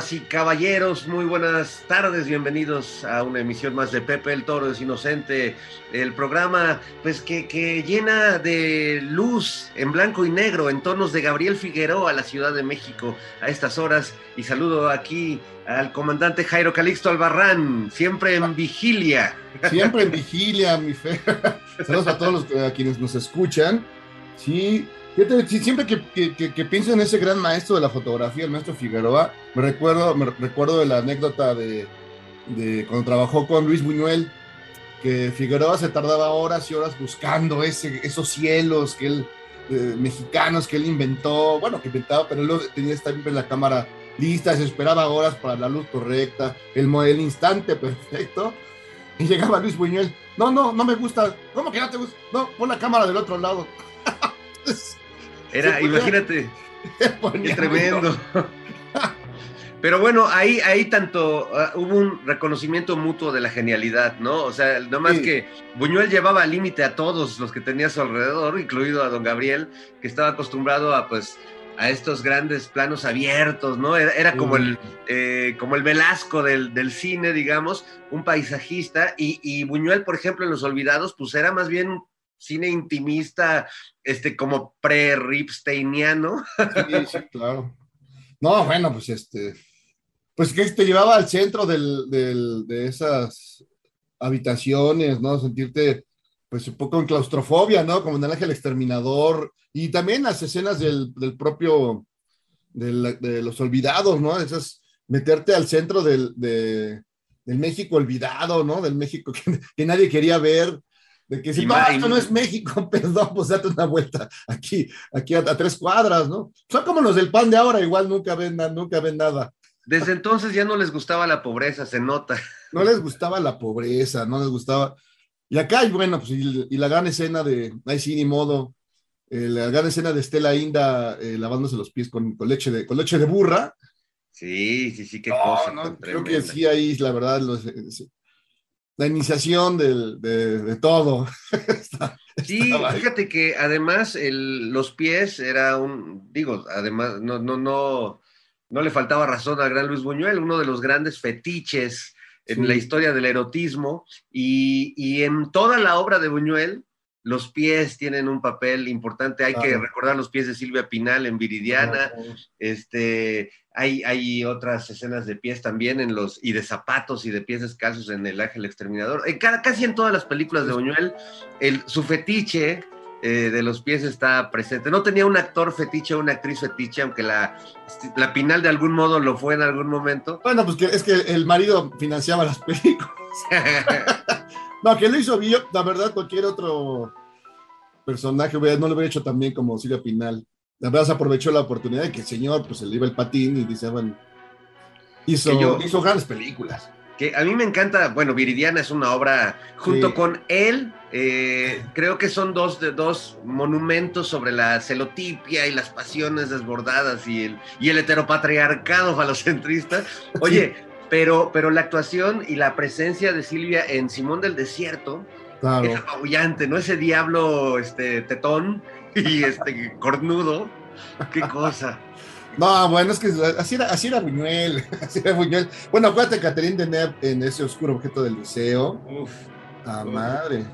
Damas y caballeros, muy buenas tardes, bienvenidos a una emisión más de Pepe el Toro es Inocente, el programa pues que, que llena de luz en blanco y negro, en tonos de Gabriel Figueroa a la Ciudad de México a estas horas y saludo aquí al comandante Jairo Calixto Albarrán, siempre en vigilia. Siempre en vigilia, mi fe. Saludos a todos los, a quienes nos escuchan. Sí, Sí, siempre que, que, que, pienso en ese gran maestro de la fotografía, el maestro Figueroa, me recuerdo, me recuerdo de la anécdota de, de cuando trabajó con Luis Buñuel, que Figueroa se tardaba horas y horas buscando ese, esos cielos que él, eh, mexicanos que él inventó, bueno, que inventaba, pero él tenía siempre la cámara lista, se esperaba horas para la luz correcta, el, el instante perfecto, y llegaba Luis Buñuel, no, no, no me gusta, ¿cómo que no te gusta? No, pon la cámara del otro lado. Era, imagínate, qué tremendo. Pero bueno, ahí, ahí tanto uh, hubo un reconocimiento mutuo de la genialidad, ¿no? O sea, no más sí. que Buñuel llevaba al límite a todos los que tenía a su alrededor, incluido a don Gabriel, que estaba acostumbrado a pues a estos grandes planos abiertos, ¿no? Era, era como, el, eh, como el Velasco del, del, cine, digamos, un paisajista, y, y Buñuel, por ejemplo, en Los Olvidados, pues era más bien cine intimista, este, como pre-Ripsteiniano. Sí, sí, claro. No, bueno, pues este, pues que te llevaba al centro del, de esas habitaciones, ¿no? Sentirte, pues un poco en claustrofobia, ¿no? Como en el ángel exterminador, y también las escenas del, del propio, de los olvidados, ¿no? Esas, meterte al centro del, de, del México olvidado, ¿no? Del México que nadie quería ver, de que si no, esto no es México, perdón, pues date una vuelta aquí, aquí a, a, tres cuadras, ¿no? Son como los del pan de ahora, igual nunca ven, nunca ven nada. Desde entonces ya no les gustaba la pobreza, se nota. No les gustaba la pobreza, no les gustaba. Y acá, y bueno, pues, y, y la gran escena de, ay sí, ni modo, eh, la gran escena de Estela Inda eh, lavándose los pies con, con, leche de, con leche de burra. Sí, sí, sí, qué no, cosa. No, creo que sí, ahí, la verdad, los, la iniciación del, de, de, todo. está, sí, está fíjate que además el, los pies era un, digo, además, no, no, no, no le faltaba razón al gran Luis Buñuel, uno de los grandes fetiches en sí. la historia del erotismo, y, y, en toda la obra de Buñuel, los pies tienen un papel importante. Hay claro. que recordar los pies de Silvia Pinal en Viridiana. Claro. Este, hay, hay, otras escenas de pies también en los, y de zapatos y de pies descalzos en El Ángel Exterminador. En cada, casi en todas las películas de Buñuel, el, su fetiche eh, de los pies está presente. No tenía un actor fetiche o una actriz fetiche, aunque la, la Pinal de algún modo lo fue en algún momento. Bueno, pues que, es que el marido financiaba las películas. No, que lo hizo bien, la verdad, cualquier otro personaje no lo hubiera hecho también como Silvia Pinal. La verdad se aprovechó la oportunidad de que el señor pues se le iba el patín y dice, bueno, hizo, yo, hizo grandes películas. Que a mí me encanta, bueno, Viridiana es una obra, junto sí. con él, eh, creo que son dos, de, dos monumentos sobre la celotipia y las pasiones desbordadas y el, y el heteropatriarcado falocentrista. Oye, sí pero, pero la actuación y la presencia de Silvia en Simón del Desierto claro. es apabullante, ¿no? Ese diablo este, tetón y este cornudo, qué cosa. No, bueno, es que así era, así era Buñuel, así era Buñuel. Bueno, acuérdate Catherine Deneuve en ese oscuro objeto del liceo. Uf. ¡A uf. madre!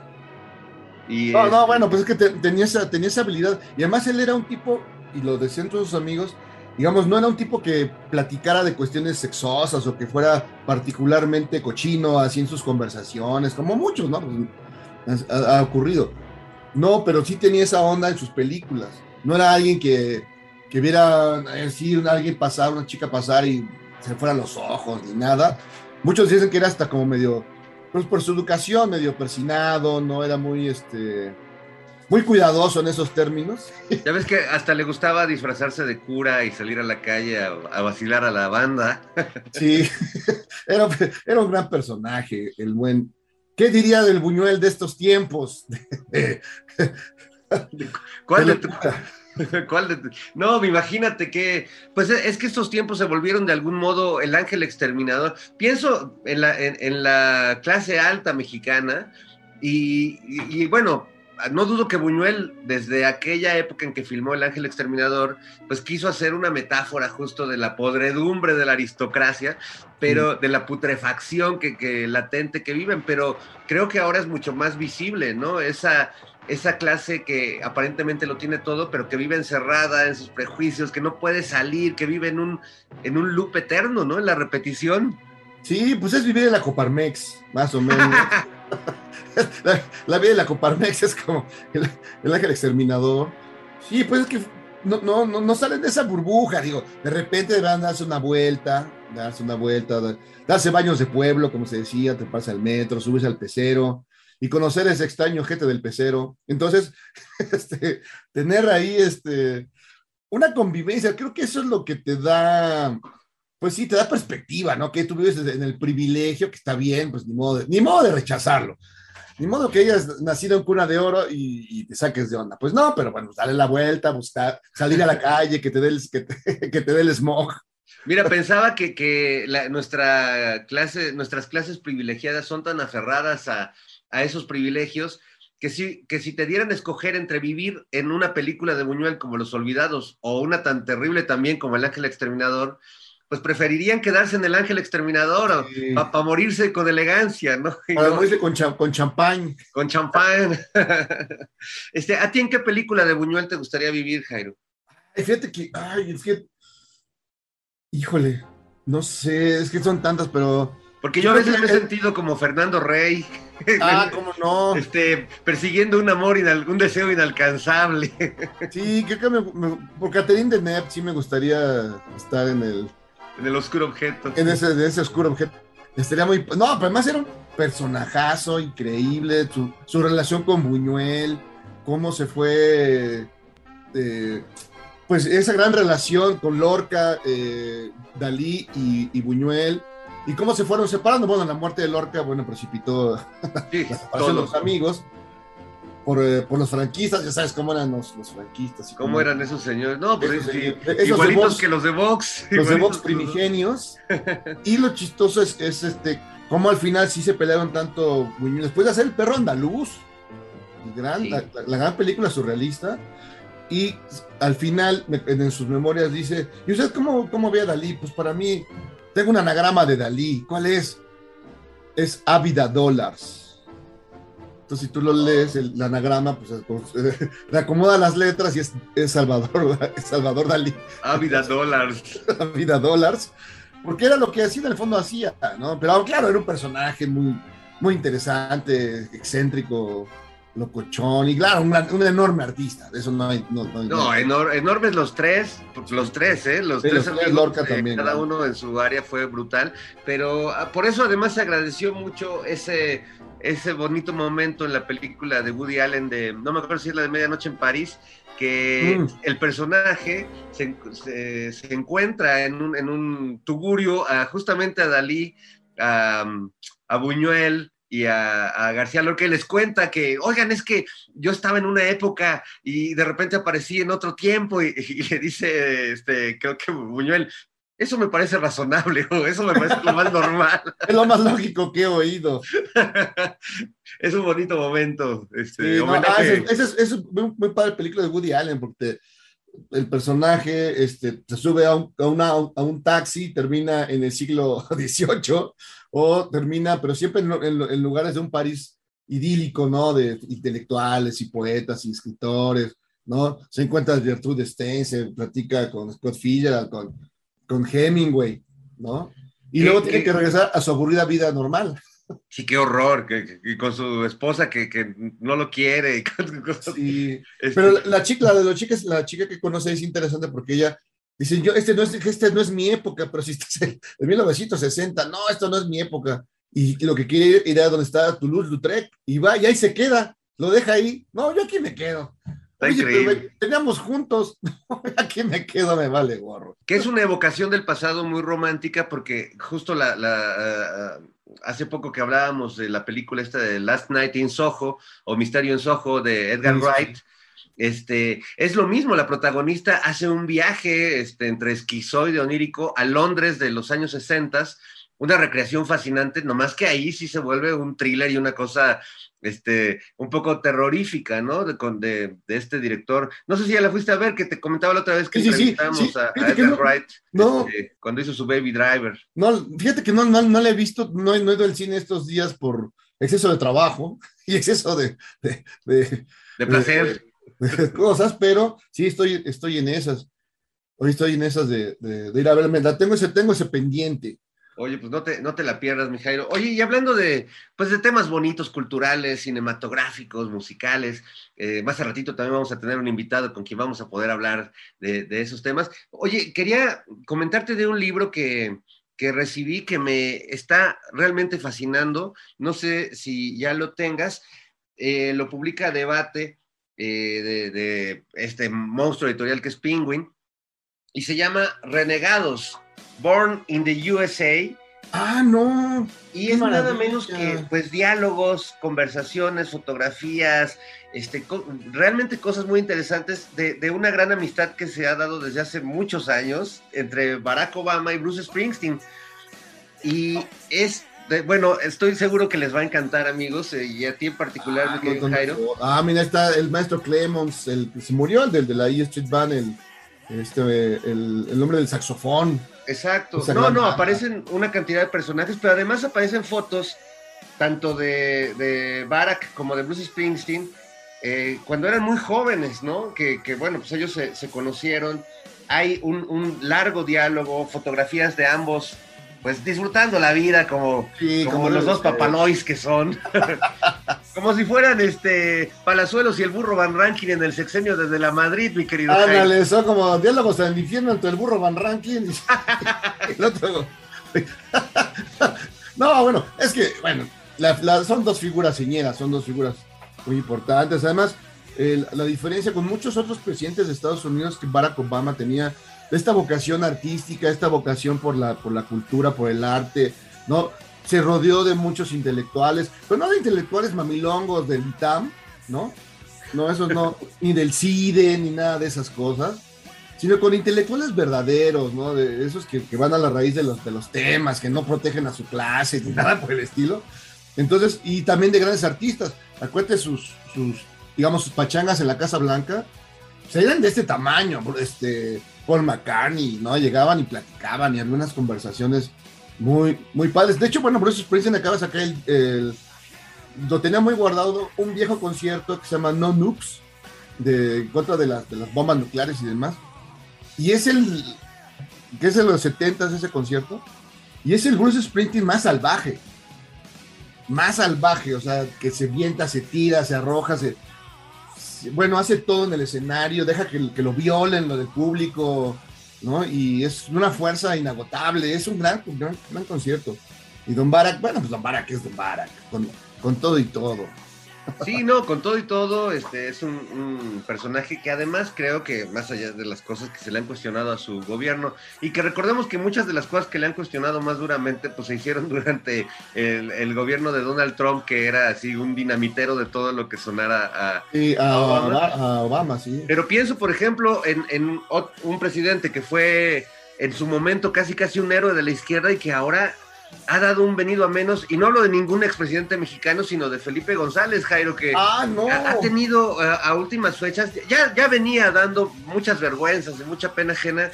Y no, no, bueno, pues es que te, tenía, esa, tenía esa habilidad. Y además él era un tipo, y lo decían todos sus amigos, digamos, no era un tipo que platicara de cuestiones sexosas o que fuera particularmente cochino así en sus conversaciones, como muchos, ¿no? Pues, ha, ha, ocurrido. No, pero sí tenía esa onda en sus películas. No era alguien que, que viera así alguien pasar, una chica pasar y se fueran los ojos ni nada. Muchos dicen que era hasta como medio, pues por su educación, medio persinado, no era muy, este, muy cuidadoso en esos términos. Ya ves que hasta le gustaba disfrazarse de cura y salir a la calle a, a vacilar a la banda. Sí, era, era, un gran personaje, el buen. ¿Qué diría del Buñuel de estos tiempos? ¿Cuál de tu... ¿Cuál de... No, imagínate que, pues es que estos tiempos se volvieron de algún modo el ángel exterminador. Pienso en la, en, en la clase alta mexicana y, y, y, bueno, no dudo que Buñuel, desde aquella época en que filmó El Ángel Exterminador, pues quiso hacer una metáfora justo de la podredumbre de la aristocracia, pero mm. de la putrefacción que, que, latente que viven, pero creo que ahora es mucho más visible, ¿no? Esa, esa clase que aparentemente lo tiene todo, pero que vive encerrada en sus prejuicios, que no puede salir, que vive en un, en un loop eterno, ¿no? En la repetición. Sí, pues es vivir en la Coparmex, más o menos. la, la, vida de la Coparmex es como el, el, ángel exterminador. Sí, pues es que no, no, no, salen de esa burbuja, digo, de repente deberán darse una vuelta, darse una vuelta, darse baños de pueblo, como se decía, te pasa al metro, subes al pecero y conocer ese extraño gente del pecero. Entonces, este, tener ahí este, una convivencia, creo que eso es lo que te da pues sí, te da perspectiva, ¿no? Que tú vives en el privilegio, que está bien, pues ni modo ni modo de rechazarlo. Ni modo que hayas nacido en cuna de oro y, te saques de onda. Pues no, pero bueno, dale la vuelta, buscar, salir a la calle, que te dé el, que te, que te smog. Mira, pensaba que, que la, nuestra clase, nuestras clases privilegiadas son tan aferradas a, a esos privilegios que si, que si te dieran a escoger entre vivir en una película de Buñuel como Los Olvidados o una tan terrible también como El Ángel Exterminador, pues preferirían quedarse en el ángel exterminador sí. para pa morirse con elegancia, ¿no? Para morirse con, cha con champán. Con champán. este, ¿A ti en qué película de Buñuel te gustaría vivir, Jairo? Ay, fíjate que, ay, es que, híjole, no sé, es que son tantas, pero... Porque yo a veces me he sentido como Fernando Rey. Ah, cómo no. Este, persiguiendo un amor, un deseo inalcanzable. Sí, creo que me, me, por Catherine Deneuve sí me gustaría estar en el, en el oscuro objeto. En ese, oscuro objeto. Estaría muy. No, pero además era un personajazo increíble. Su, su relación con Buñuel, cómo se fue. Eh, pues esa gran relación con Lorca, eh, Dalí y, y, Buñuel. Y cómo se fueron separando. Bueno, la muerte de Lorca, bueno, precipitó sí, la separación de los amigos. Por, eh, por, los franquistas, ya sabes cómo eran los, los franquistas. Y cómo, ¿Cómo, eran esos señores? No, pero esos, sí, igualitos Vox, que los de Vox. Los de Vox primigenios. y lo chistoso es, es, este, cómo al final sí se pelearon tanto Después de hacer El perro andaluz, gran, sí. la, la, la, gran película surrealista, y al final en sus memorias dice, ¿y usted cómo, cómo ve a Dalí? Pues para mí, tengo un anagrama de Dalí. ¿Cuál es? Es Ávida Dollars. Entonces, si tú lo lees, el, el anagrama, pues eh, le acomoda las letras y es, es Salvador, es Salvador Dalí. Ávida Dollars. Ávida Dollars. Porque era lo que así en el fondo hacía, ¿no? Pero claro, era un personaje muy, muy interesante, excéntrico, locochón y claro, un, un, enorme artista. De eso no hay. No, no, no enor enormes los tres, los tres, ¿eh? Los sí, tres, los tres Lorca eh, también. Cada ¿no? uno en su área fue brutal, pero ah, por eso además se agradeció mucho ese ese bonito momento en la película de Woody Allen de, no me acuerdo si es la de Medianoche en París, que mm. el personaje se, se, se encuentra en un, en un tugurio a, justamente a Dalí, a, a Buñuel, y a, a, García Lorca les cuenta que, oigan, es que yo estaba en una época y de repente aparecí en otro tiempo y, y le dice, este, creo que Buñuel, eso me parece razonable, o eso me parece lo más normal. es lo más lógico que he oído. es un bonito momento. Este, sí, no, ah, es, es, es, muy, muy padre película de Woody Allen, porque el personaje este, se sube a un, a, una, a un taxi, termina en el siglo XVIII, o termina, pero siempre en, en, en lugares de un París idílico, ¿no? De intelectuales y poetas y escritores, ¿no? Se encuentra Gertrude Stein, se platica con Scott Fitzgerald, con, con Hemingway, ¿no? Y luego tiene que regresar a su aburrida vida normal. Sí, qué horror, que, con su esposa que, que, no lo quiere. Sí, este pero la, chica, la de los chicas, la chica que conoce es interesante porque ella dice, yo, este no es, este no es mi época, pero si estás en, 1960, no, esto no es mi época. Y, lo que quiere ir, ir a donde está Toulouse-Lautrec y va y ahí se queda, lo deja ahí. No, yo aquí me quedo. Oye, teníamos juntos, aquí me quedo, me vale gorro. Que es una evocación del pasado muy romántica porque justo la, la hace poco que hablábamos de la película esta de Last Night in Soho o Misterio en Soho de Edgar Wright. Este, es lo mismo, la protagonista hace un viaje este, entre esquizoide onírico a Londres de los años 60, una recreación fascinante, nomás que ahí sí se vuelve un thriller y una cosa este, un poco terrorífica, ¿no? De, de, de, este director. No sé si ya la fuiste a ver, que te comentaba la otra vez que sí, a, Edgar Wright este, cuando hizo su Baby Driver. No, fíjate que no, no, no la he visto, no, no he ido al cine estos días por exceso de trabajo y exceso de... De, de, placer. cosas, pero sí estoy, estoy en esas. Hoy estoy en esas de, ir a verme. tengo ese, tengo ese pendiente. Oye, pues no te, no te la pierdas, mi Jairo. Oye, y hablando de, pues de temas bonitos, culturales, cinematográficos, musicales, eh, más a ratito también vamos a tener un invitado con quien vamos a poder hablar de, esos temas. Oye, quería comentarte de un libro que, recibí que me está realmente fascinando. No sé si ya lo tengas. Eh, lo publica Debate eh, de, de este monstruo editorial que es Penguin y se llama Renegados Born in the USA. Ah, no. Y es nada menos que pues diálogos, conversaciones, fotografías, este, realmente cosas muy interesantes de, de, una gran amistad que se ha dado desde hace muchos años entre Barack Obama y Bruce Springsteen. Y es, bueno, estoy seguro que les va a encantar, amigos, eh, y a ti en particular, ah, Jairo. Ah, mira, está el maestro Clemons, el se murió, el del de la E Street Band, el, este, el, el nombre del saxofón. Exacto. No, no, aparecen una cantidad de personajes, pero además aparecen fotos tanto de, de Barack como de Bruce Springsteen eh, cuando eran muy jóvenes, ¿no? Que, bueno, pues ellos se, conocieron. Hay un, largo diálogo, fotografías de ambos pues disfrutando la vida como, como, los dos papalois que son. como si fueran este Palazuelos y el burro Van Rankin en el sexenio desde la Madrid, mi querido. Ándale, son como diálogos en el infierno entre el burro Van Rankin y el otro. no, bueno, es que, bueno, son dos figuras señeras, son dos figuras muy importantes. Además, la diferencia con muchos otros presidentes de Estados Unidos que Barack Obama tenía esta vocación artística, esta vocación por la, por la cultura, por el arte, ¿no? Se rodeó de muchos intelectuales, pero no de intelectuales mamilongos del ITAM, ¿no? No, esos no, ni del CIDE, ni nada de esas cosas, sino con intelectuales verdaderos, ¿no? De esos que, van a la raíz de los, de los temas, que no protegen a su clase, ni nada por el estilo. Entonces, y también de grandes artistas. Acuérdate sus, sus digamos, sus pachangas en la Casa Blanca, se eran de este tamaño, este, Paul McCartney, ¿no? Llegaban y platicaban y algunas conversaciones muy, muy padres. De hecho, bueno, eso Springsteen acaba de sacar el, lo tenía muy guardado un viejo concierto que se llama No Nukes, de, en contra de, las, de las bombas nucleares y demás. Y es el, que es de los 70 ese concierto, y es el Bruce Springsteen más salvaje. Más salvaje, o sea, que se vienta, se tira, se arroja, se, bueno, hace todo en el escenario, deja que, lo violen lo del público, ¿no? Y es una fuerza inagotable, es un gran, gran, gran concierto. Y Don Barak, bueno, pues Don Barak es Don Barak, con, con todo y todo. Sí, no, con todo y todo, este es un, personaje que además creo que más allá de las cosas que se le han cuestionado a su gobierno y que recordemos que muchas de las cosas que le han cuestionado más duramente pues se hicieron durante el, gobierno de Donald Trump que era así un dinamitero de todo lo que sonara a, Obama. sí. Pero pienso por ejemplo en, en un presidente que fue en su momento casi casi un héroe de la izquierda y que ahora ha dado un venido a menos, y no hablo de ningún expresidente mexicano, sino de Felipe González, Jairo, que ah, ha, tenido a, últimas fechas, ya, ya venía dando muchas vergüenzas y mucha pena ajena,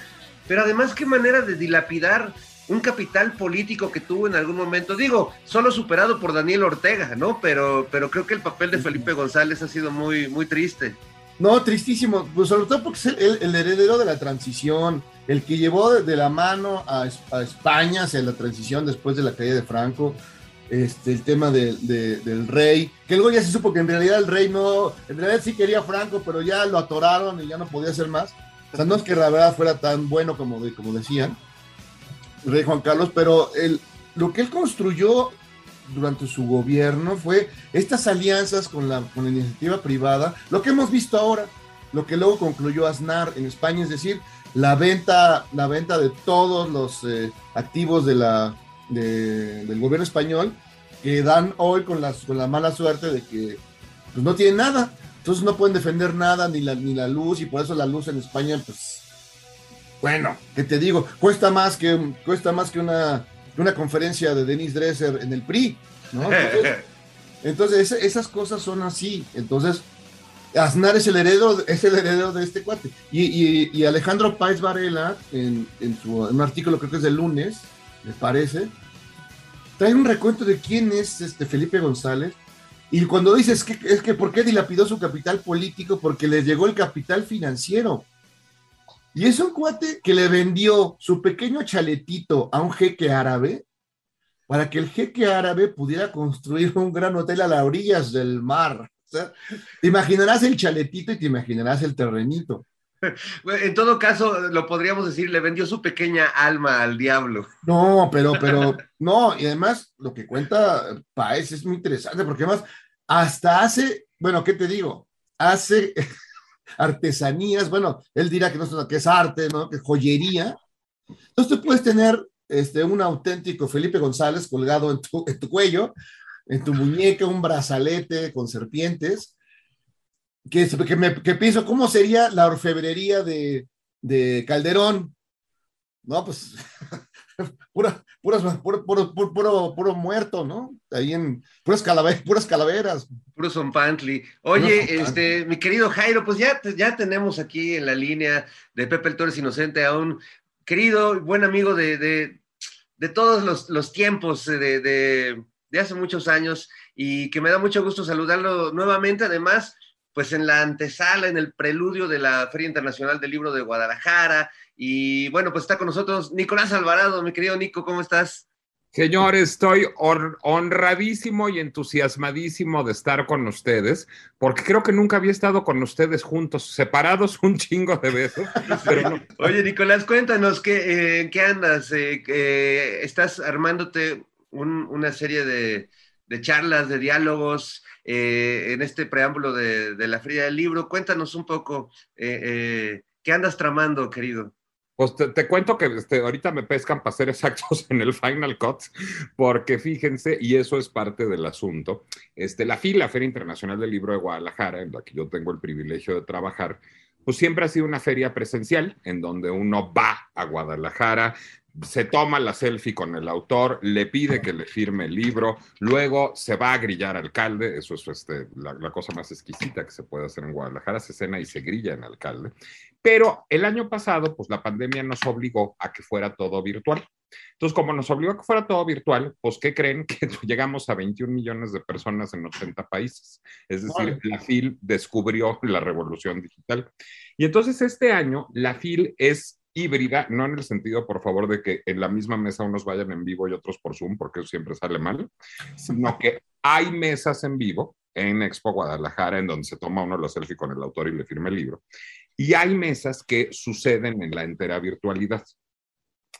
pero además qué manera de dilapidar un capital político que tuvo en algún momento, digo, solo superado por Daniel Ortega, ¿no? Pero, pero creo que el papel de Felipe González ha sido muy, muy triste. No, tristísimo, pues sobre todo porque es el, el heredero de la transición, el que llevó de, la mano a, España hacia la transición después de la caída de Franco, este, el tema de, del rey, que luego ya se supo que en realidad el rey no, en realidad sí quería Franco, pero ya lo atoraron y ya no podía hacer más. O sea, no es que la verdad fuera tan bueno como, como decían, el rey Juan Carlos, pero el, lo que él construyó durante su gobierno fue estas alianzas con la, con la iniciativa privada, lo que hemos visto ahora, lo que luego concluyó Aznar en España, es decir, la venta, la venta de todos los eh, activos de la, del gobierno español que dan hoy con, las, con la mala suerte de que pues, no tienen nada. Entonces no pueden defender nada, ni la, ni la luz, y por eso la luz en España, pues, bueno, ¿qué te digo? Cuesta más que, cuesta más que una, una conferencia de Denis Dresser en el PRI, ¿no? Entonces, esas cosas son así. Entonces, Aznar es el heredero, es el heredero de este cuate. Y, y, Alejandro Páez Varela, en, en, su, un artículo creo que es del lunes, me parece, trae un recuento de quién es este Felipe González. Y cuando dices que es que por qué dilapidó su capital político, porque le llegó el capital financiero. Y es un cuate que le vendió su pequeño chaletito a un jeque árabe para que el jeque árabe pudiera construir un gran hotel a las orillas del mar te imaginarás el chaletito y te imaginarás el terrenito. En todo caso, lo podríamos decir, le vendió su pequeña alma al diablo. No, pero, pero, no, y además lo que cuenta Paez es muy interesante, porque además, hasta hace, bueno, ¿qué te digo? Hace artesanías, bueno, él dirá que no es, que es arte, ¿no? Que es joyería. Entonces tú puedes tener este, un auténtico Felipe González colgado en tu, en tu cuello, en tu muñeca un brazalete con serpientes, que, que, me, que pienso, ¿cómo sería la orfebrería de, de Calderón? No, pues pura, puras, puro, puro, puro, puro, muerto, ¿no? Ahí en puras, calaveras, puras calaveras. Puro Zompantli. Oye, este, mi querido Jairo, pues ya, ya tenemos aquí en la línea de Pepe el Torres Inocente a un querido, buen amigo de, de, de todos los, los tiempos de, de de hace muchos años y que me da mucho gusto saludarlo nuevamente, además, pues en la antesala, en el preludio de la Feria Internacional del Libro de Guadalajara. Y bueno, pues está con nosotros Nicolás Alvarado, mi querido Nico, ¿cómo estás? Señor, estoy honradísimo y entusiasmadísimo de estar con ustedes, porque creo que nunca había estado con ustedes juntos, separados un chingo de veces. Oye, Nicolás, cuéntanos, ¿qué, eh, ¿qué andas? Eh, ¿Estás armándote una serie de, charlas, de diálogos eh, en este preámbulo de, la Feria del Libro. Cuéntanos un poco, eh, eh, ¿qué andas tramando, querido? Pues te, cuento que este, ahorita me pescan para ser exactos en el Final Cut, porque fíjense, y eso es parte del asunto, este, la FIL, la Feria Internacional del Libro de Guadalajara, en la que yo tengo el privilegio de trabajar, pues siempre ha sido una feria presencial en donde uno va a Guadalajara, se toma la selfie con el autor, le pide que le firme el libro, luego se va a grillar alcalde, eso es este, la, cosa más exquisita que se puede hacer en Guadalajara, se cena y se grilla en alcalde. Pero el año pasado, pues la pandemia nos obligó a que fuera todo virtual. Entonces, como nos obligó a que fuera todo virtual, pues ¿qué creen? Que llegamos a 21 millones de personas en 80 países. Es decir, la FIL descubrió la revolución digital. Y entonces este año la FIL es híbrida, no en el sentido, por favor, de que en la misma mesa unos vayan en vivo y otros por Zoom, porque eso siempre sale mal, sino que hay mesas en vivo en Expo Guadalajara en donde se toma uno la selfie con el autor y le firma el libro. Y hay mesas que suceden en la entera virtualidad.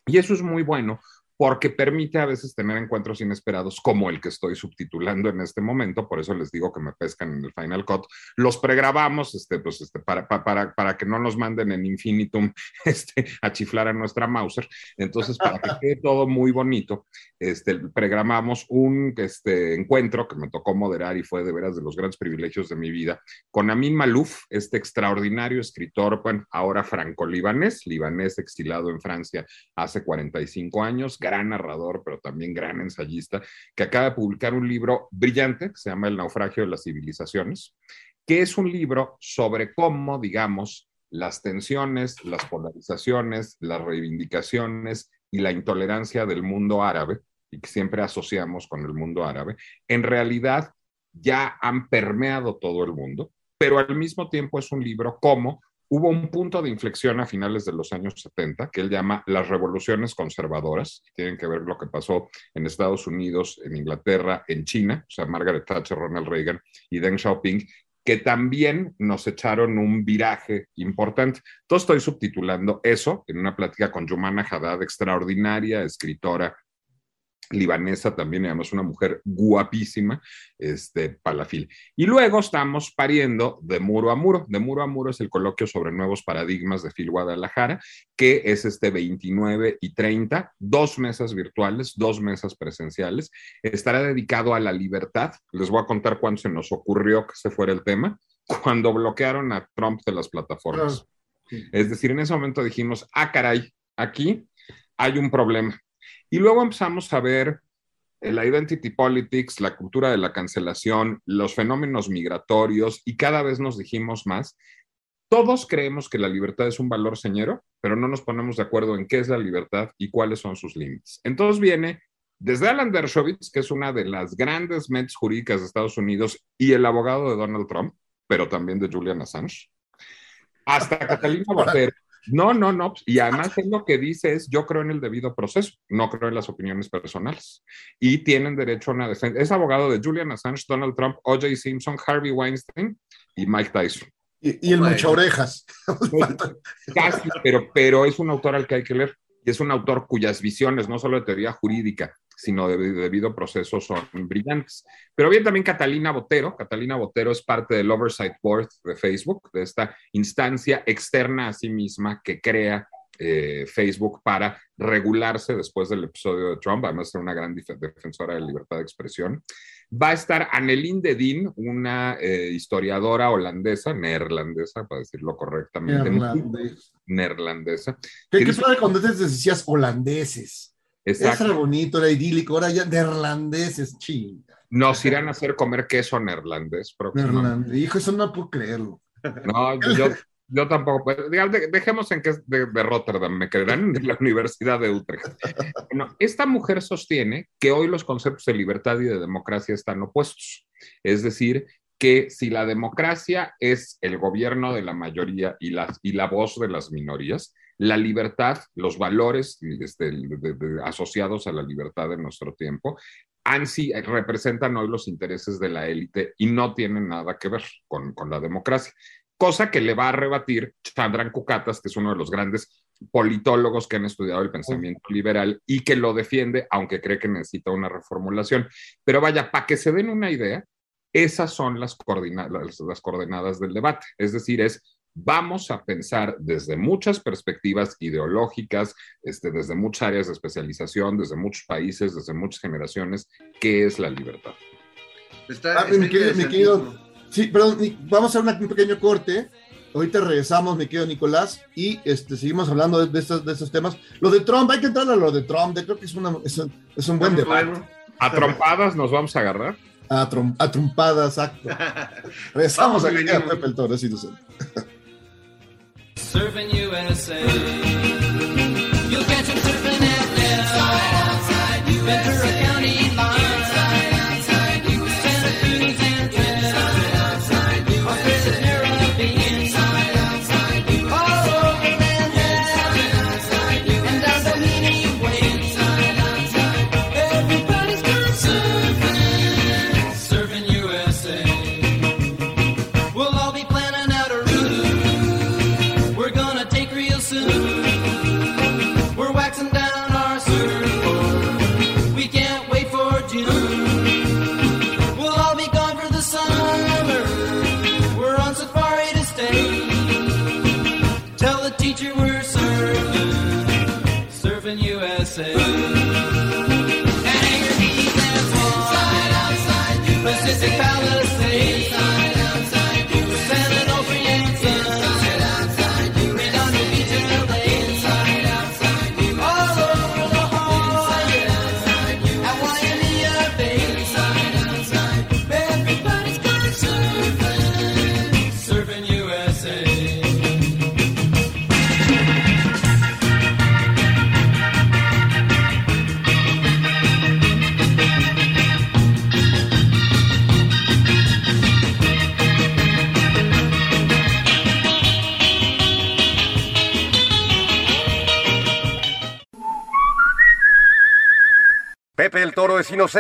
Y eso es muy bueno porque permite a veces tener encuentros inesperados como el que estoy subtitulando en este momento, por eso les digo que me pescan en el Final Cut. Los pregrabamos este, pues, este, para, para, para que no nos manden en infinitum este, a chiflar a nuestra Mauser. Entonces, para que quede todo muy bonito, este, pregrabamos un este, encuentro que me tocó moderar y fue de veras de los grandes privilegios de mi vida, con Amin Malouf, este extraordinario escritor, bueno, ahora franco-libanés, libanés exilado en Francia hace 45 años, gran narrador, pero también gran ensayista, que acaba de publicar un libro brillante que se llama El naufragio de las civilizaciones, que es un libro sobre cómo, digamos, las tensiones, las polarizaciones, las reivindicaciones y la intolerancia del mundo árabe, y que siempre asociamos con el mundo árabe, en realidad ya han permeado todo el mundo, pero al mismo tiempo es un libro como hubo un punto de inflexión a finales de los años 70 que él llama las revoluciones conservadoras, tienen que ver lo que pasó en Estados Unidos, en Inglaterra, en China, o sea, Margaret Thatcher, Ronald Reagan y Deng Xiaoping, que también nos echaron un viraje importante. Entonces estoy subtitulando eso en una plática con Yumana Haddad, extraordinaria escritora libanesa también, además una mujer guapísima, este, Palafil. Y luego estamos pariendo de muro a muro. De muro a muro es el coloquio sobre nuevos paradigmas de Phil Guadalajara, que es este 29 y 30, dos mesas virtuales, dos mesas presenciales. Estará dedicado a la libertad. Les voy a contar cuándo se nos ocurrió que ese fuera el tema, cuando bloquearon a Trump de las plataformas. Es decir, en ese momento dijimos, ah, caray, aquí hay un problema y luego empezamos a ver la identity politics, la cultura de la cancelación, los fenómenos migratorios y cada vez nos dijimos más, todos creemos que la libertad es un valor señero, pero no nos ponemos de acuerdo en qué es la libertad y cuáles son sus límites. Entonces viene desde Alan Dershowitz, que es una de las grandes mentes jurídicas de Estados Unidos y el abogado de Donald Trump, pero también de Julian Assange, hasta Catalina Botero, no, no, no. Y además es lo que dice es, yo creo en el debido proceso, no creo en las opiniones personales. Y tienen derecho a una defensa. Es abogado de Julian Assange, Donald Trump, O.J. Simpson, Harvey Weinstein y Mike Tyson. Y, el mucha orejas. Casi, pero, pero es un autor al que hay que leer. Y es un autor cuyas visiones, no solo de teoría jurídica, sino de, debido proceso son brillantes. Pero bien también Catalina Botero. Catalina Botero es parte del Oversight Board de Facebook, de esta instancia externa a sí misma que crea eh, Facebook para regularse después del episodio de Trump, además ser una gran defensora de libertad de expresión. Va a estar Annelien Dedin, una eh, historiadora holandesa, neerlandesa, para decirlo correctamente. Neerlandesa. ¿Qué, qué cuando te decías holandeses? Exacto. Era bonito, era idílico, ahora ya neerlandeses, chinga. Nos irán a hacer comer queso neerlandés. Neerlandés. Hijo, eso no puedo creerlo. No, yo, yo tampoco. Pues, dejemos en que es de, Rotterdam, me creerán, de la Universidad de Utrecht. Bueno, esta mujer sostiene que hoy los conceptos de libertad y de democracia están opuestos. Es decir, que si la democracia es el gobierno de la mayoría y la, y la voz de las minorías, la libertad, los valores este, asociados a la libertad de nuestro tiempo, ANSI representan hoy los intereses de la élite y no tienen nada que ver con, la democracia. Cosa que le va a rebatir Chandran Kukatas, que es uno de los grandes politólogos que han estudiado el pensamiento liberal y que lo defiende, aunque cree que necesita una reformulación. Pero vaya, para que se den una idea, esas son las, las coordenadas del debate. Es decir, es vamos a pensar desde muchas perspectivas ideológicas, este, desde muchas áreas de especialización, desde muchos países, desde muchas generaciones, qué es la libertad. Ah, mi, querido, sí, perdón, vamos a hacer un pequeño corte. Ahorita regresamos, mi querido Nicolás, y este, seguimos hablando de, estos, de temas. Lo de Trump, hay que entrar a lo de Trump, creo que es, una, es, un, buen debate. ¿A trompadas nos vamos a agarrar? A, a trompadas, exacto. regresamos aquí a Pepe el Toro, Surfing USA. You'll catch him surfing at Nell. Ventura County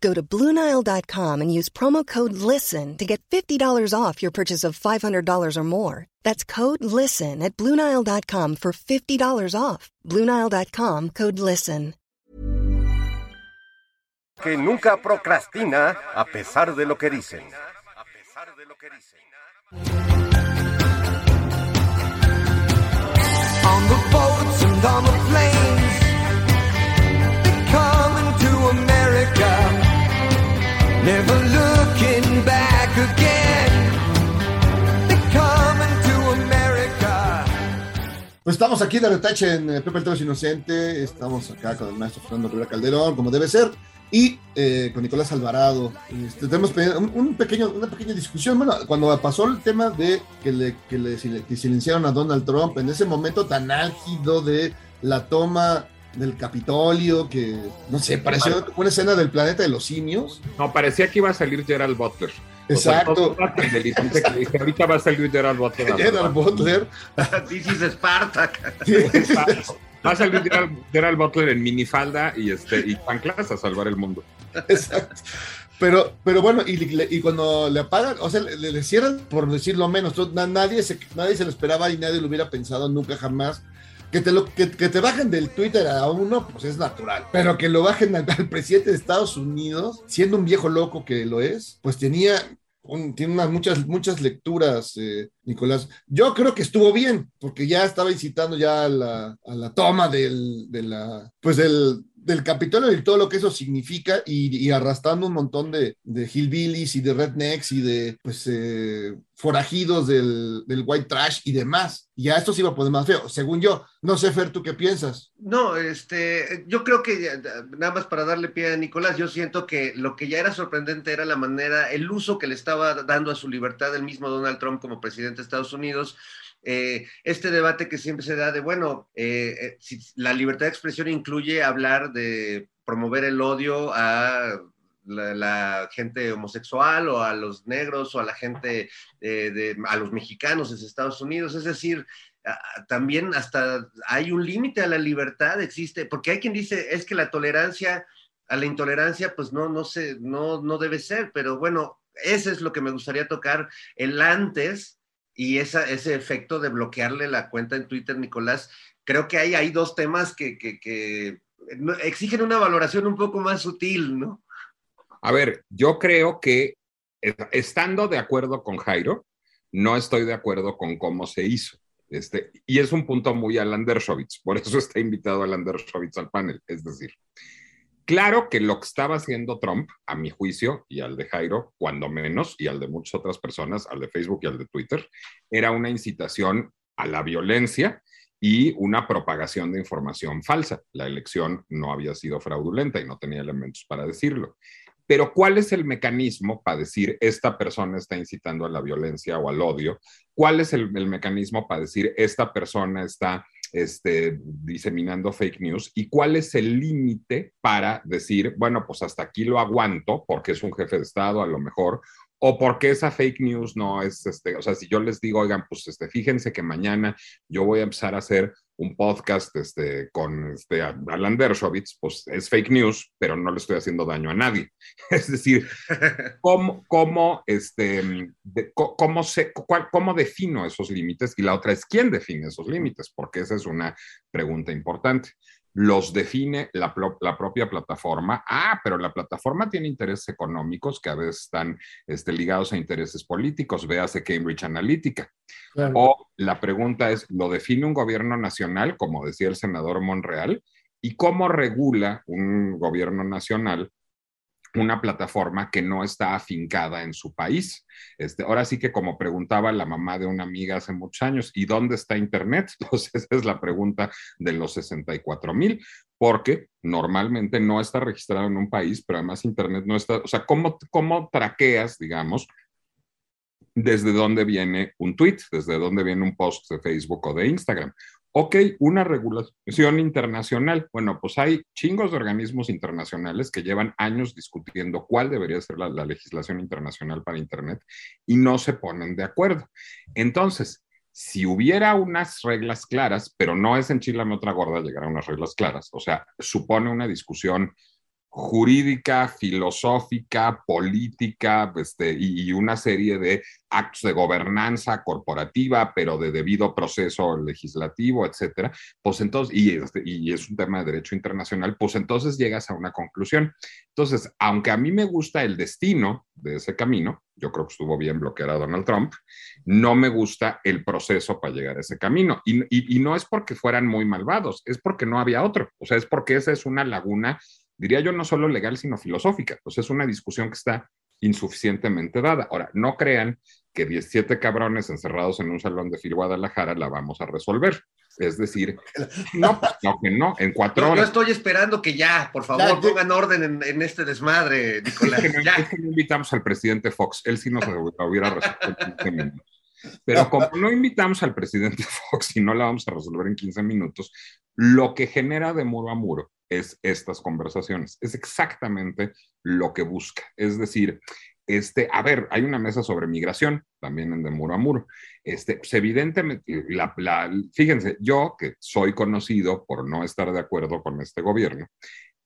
Go to BlueNile.com and use promo code LISTEN to get $50 off your purchase of $500 or more. That's code LISTEN at BlueNile.com for $50 off. BlueNile.com code LISTEN. que nunca procrastina a pesar de lo que dicen. A pesar de lo que dicen. On the boats and on the planes, never looking back again. They're coming to America. Pues estamos aquí de retache en eh, Pepe el Toro es Inocente. Estamos acá con el maestro Fernando Rivera Calderón, como debe ser. Y eh, con Nicolás Alvarado. Este, tenemos pequeño, una pequeña discusión. Bueno, cuando pasó el tema de que le, silenciaron a Donald Trump, en ese momento tan álgido de la toma del Capitolio, que no sé, pareció una escena del planeta de los simios. No, parecía que iba a salir Gerald Butler. Exacto. O sea, que ahorita va a salir Gerald Butler. Gerald Butler. This is Spartak. Va a salir Gerald, Gerald Butler en minifalda y, este, y chanclas a salvar el mundo. Exacto. Pero, pero bueno, y, cuando le apagan, o sea, le, le cierran, por decirlo menos, nadie se, nadie se lo esperaba y nadie lo hubiera pensado nunca jamás. Que te, lo, que, que te bajen del Twitter a uno, pues es natural. Pero que lo bajen al, presidente de Estados Unidos, siendo un viejo loco que lo es, pues tenía, tiene unas muchas, muchas lecturas, eh, Nicolás. Yo creo que estuvo bien, porque ya estaba incitando ya a la, a la toma del, de la, pues del, del Capitolio y todo lo que eso significa y, arrastrando un montón de, de hillbillies y de rednecks y de pues eh, forajidos del, white trash y demás. Y ya esto se iba a poner más feo, según yo. No sé, Fer, ¿tú qué piensas? No, este, yo creo que nada más para darle pie a Nicolás, yo siento que lo que ya era sorprendente era la manera, el uso que le estaba dando a su libertad el mismo Donald Trump como presidente de Estados Unidos. Eh, este debate que siempre se da de, bueno, eh, eh, si la libertad de expresión incluye hablar de promover el odio a la, la gente homosexual o a los negros o a la gente, eh, de, a los mexicanos en Estados Unidos, es decir, también hasta hay un límite a la libertad, existe, porque hay quien dice, es que la tolerancia a la intolerancia, pues no, no sé, no, no debe ser, pero bueno, ese es lo que me gustaría tocar, el antes y esa, ese efecto de bloquearle la cuenta en Twitter, Nicolás. Creo que hay, dos temas que, exigen una valoración un poco más sutil, ¿no? A ver, yo creo que eh, estando de acuerdo con Jairo, no estoy de acuerdo con cómo se hizo. Este, y es un punto muy Alan Dershowitz, por eso está invitado Alan Dershowitz al panel. Es decir, claro que lo que estaba haciendo Trump, a mi juicio, y al de Jairo, cuando menos, y al de muchas otras personas, al de Facebook y al de Twitter, era una incitación a la violencia y una propagación de información falsa. La elección no había sido fraudulenta y no tenía elementos para decirlo. Pero ¿cuál es el mecanismo para decir esta persona está incitando a la violencia o al odio? ¿Cuál es el, el mecanismo para decir esta persona está este, diseminando fake news? ¿Y cuál es el límite para decir, bueno, pues hasta aquí lo aguanto porque es un jefe de Estado a lo mejor? O porque esa fake news no es, este, o sea, si yo les digo, oigan, pues este, fíjense que mañana yo voy a empezar a hacer un podcast este, con este, Alan Dershowitz, pues es fake news, pero no le estoy haciendo daño a nadie. Es decir, ¿cómo, cómo, este, de, cómo, se, cuál, ¿cómo defino esos límites? Y la otra es, ¿quién define esos límites? Porque esa es una pregunta importante. Los define la, la, propia plataforma. Ah, pero la plataforma tiene intereses económicos que a veces están este, ligados a intereses políticos. Véase Cambridge Analytica. Claro. O la pregunta es, ¿lo define un gobierno nacional, como decía el senador Monreal? ¿Y cómo regula un gobierno nacional una plataforma que no está afincada en su país. Este, ahora sí que como preguntaba la mamá de una amiga hace muchos años, ¿y dónde está Internet? Pues esa es la pregunta de los 64 mil, porque normalmente no está registrado en un país, pero además Internet no está, o sea, ¿cómo, cómo traqueas, digamos, desde dónde viene un tweet, desde dónde viene un post de Facebook o de Instagram. Ok, una regulación internacional. Bueno, pues hay chingos de organismos internacionales que llevan años discutiendo cuál debería ser la, la, legislación internacional para Internet y no se ponen de acuerdo. Entonces, si hubiera unas reglas claras, pero no es en Chile otra gorda llegar a unas reglas claras, o sea, supone una discusión jurídica, filosófica, política este, y, una serie de actos de gobernanza corporativa, pero de debido proceso legislativo, etcétera, pues entonces, y, este, y es un tema de derecho internacional, pues entonces llegas a una conclusión. Entonces, aunque a mí me gusta el destino de ese camino, yo creo que estuvo bien bloquear a Donald Trump, no me gusta el proceso para llegar a ese camino. Y, y no es porque fueran muy malvados, es porque no había otro. O sea, es porque esa es una laguna diría yo, no solo legal, sino filosófica. Pues es una discusión que está insuficientemente dada. Ahora, no crean que 17 cabrones encerrados en un salón de Fil Guadalajara la vamos a resolver. Es decir, no, no, que no, en cuatro horas. Yo estoy esperando que ya, por favor, ya, pongan orden en, en, este desmadre, Nicolás. Es que, no, ya. es que no invitamos al presidente Fox, él sí nos lo hubiera resuelto en 15 minutos. Pero como no invitamos al presidente Fox y no la vamos a resolver en 15 minutos, lo que genera de muro a muro es estas conversaciones. Es exactamente lo que busca. Es decir, este, a ver, hay una mesa sobre migración también en de muro a muro. Este, pues evidentemente, la, la, fíjense, yo que soy conocido por no estar de acuerdo con este gobierno,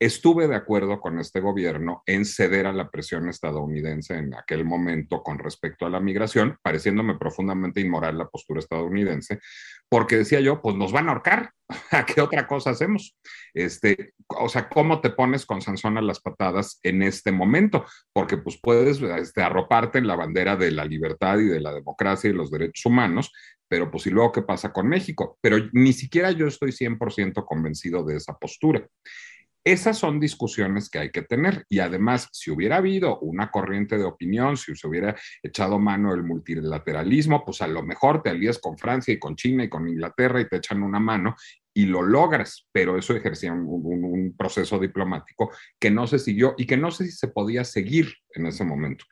estuve de acuerdo con este gobierno en ceder a la presión estadounidense en aquel momento con respecto a la migración, pareciéndome profundamente inmoral la postura estadounidense, porque decía yo, pues nos van a ahorcar, ¿a qué otra cosa hacemos? Este, o sea, ¿cómo te pones con Sansón a las patadas en este momento? Porque pues puedes este, arroparte en la bandera de la libertad y de la democracia y los derechos humanos, pero pues y luego qué pasa con México. Pero ni siquiera yo estoy 100% convencido de esa postura. Esas son discusiones que hay que tener. Y además, si hubiera habido una corriente de opinión, si se hubiera echado mano el multilateralismo, pues a lo mejor te alías con Francia y con China y con Inglaterra y te echan una mano y lo logras, pero eso ejercía un, un, un proceso diplomático que no se siguió y que no sé si se podía seguir en ese momento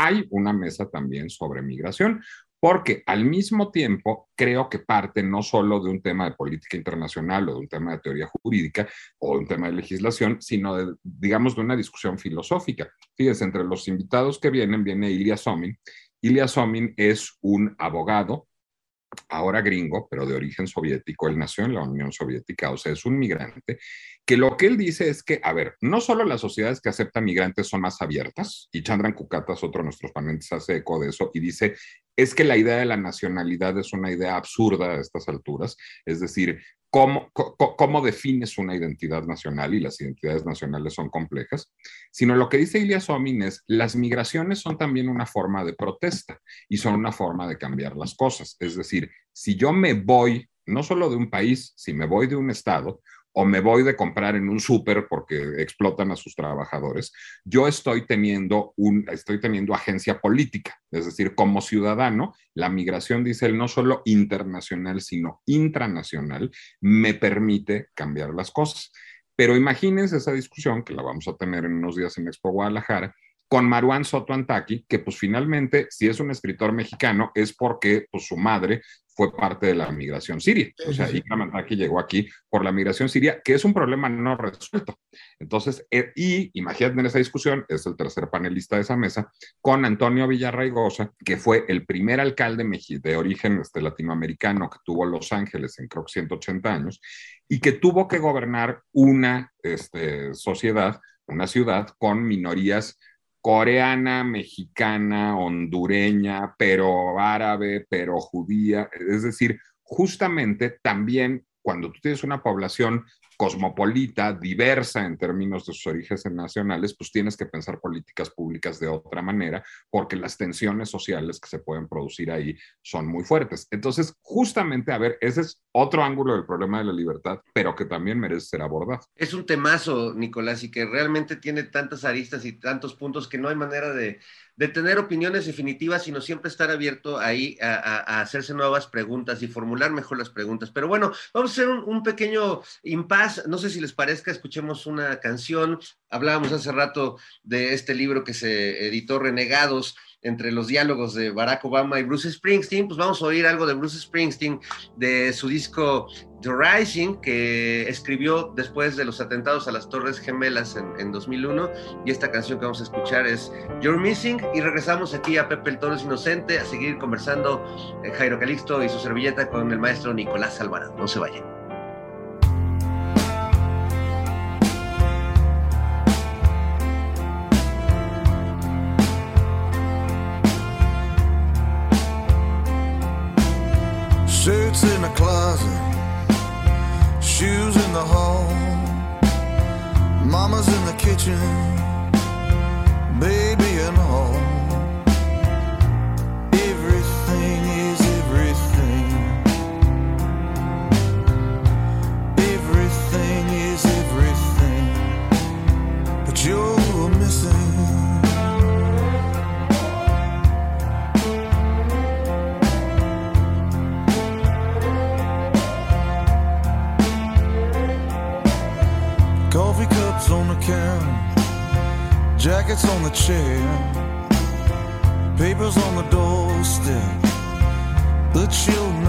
hay una mesa también sobre migración, porque al mismo tiempo creo que parte no solo de un tema de política internacional o de un tema de teoría jurídica o de un tema de legislación, sino de, digamos, de una discusión filosófica. Fíjense, entre los invitados que vienen viene Ilya Somin. Ilya Somin es un abogado ahora gringo, pero de origen soviético, él nació en la Unión Soviética, o sea, es un migrante, que lo que él dice es que, a ver, no solo las sociedades que aceptan migrantes son más abiertas, y Chandran Kukatas, otro de nuestros ponentes, hace eco de eso, y dice, es que la idea de la nacionalidad es una idea absurda a estas alturas, es decir, cómo, cómo, defines una identidad nacional y las identidades nacionales son complejas, sino lo que dice Ilya Somin es, las migraciones son también una forma de protesta y son una forma de cambiar las cosas. Es decir, si yo me voy, no solo de un país, si me voy de un estado, o me voy de comprar en un súper porque explotan a sus trabajadores, yo estoy teniendo, un, estoy teniendo agencia política. Es decir, como ciudadano, la migración, dice él, no solo internacional, sino intranacional, me permite cambiar las cosas. Pero imagínense esa discusión, que la vamos a tener en unos días en Expo Guadalajara, con Maruán Soto Antaki, que pues finalmente, si es un escritor mexicano, es porque pues, su madre fue parte de la migración siria. O sea, Ikram Antaki llegó aquí por la migración siria, que es un problema no resuelto. Entonces, eh, y imagínate en esa discusión, es el tercer panelista de esa mesa, con Antonio Villarraigosa, que fue el primer alcalde de origen este, latinoamericano que tuvo Los Ángeles en creo que 180 años, y que tuvo que gobernar una este, sociedad, una ciudad con minorías coreana, mexicana, hondureña, pero árabe, pero judía. Es decir, justamente también cuando tú tienes una población cosmopolita, diversa en términos de sus orígenes nacionales, pues tienes que pensar políticas públicas de otra manera, porque las tensiones sociales que se pueden producir ahí son muy fuertes. Entonces, justamente, a ver, ese es otro ángulo del problema de la libertad, pero que también merece ser abordado. Es un temazo, Nicolás, y que realmente tiene tantas aristas y tantos puntos que no hay manera de, tener opiniones definitivas, sino siempre estar abierto ahí a, hacerse nuevas preguntas y formular mejor las preguntas. Pero bueno, vamos a hacer un, un pequeño impasse. No sé si les parezca, escuchemos una canción. Hablábamos hace rato de este libro que se editó, Renegados, entre los diálogos de Barack Obama y Bruce Springsteen, pues vamos a oír algo de Bruce Springsteen de su disco The Rising, que escribió después de los atentados a las Torres Gemelas en, en 2001. Y esta canción que vamos a escuchar es You're Missing. Y regresamos aquí a Pepe el Toro es Inocente a seguir conversando eh, Jairo Calixto y su servilleta con el maestro Nicolás Alvarado. No se vayan. Shirts in the closet, shoes in the hall, mama's in the kitchen, baby and all. can. Jackets on the chair, papers on the doorstep. The children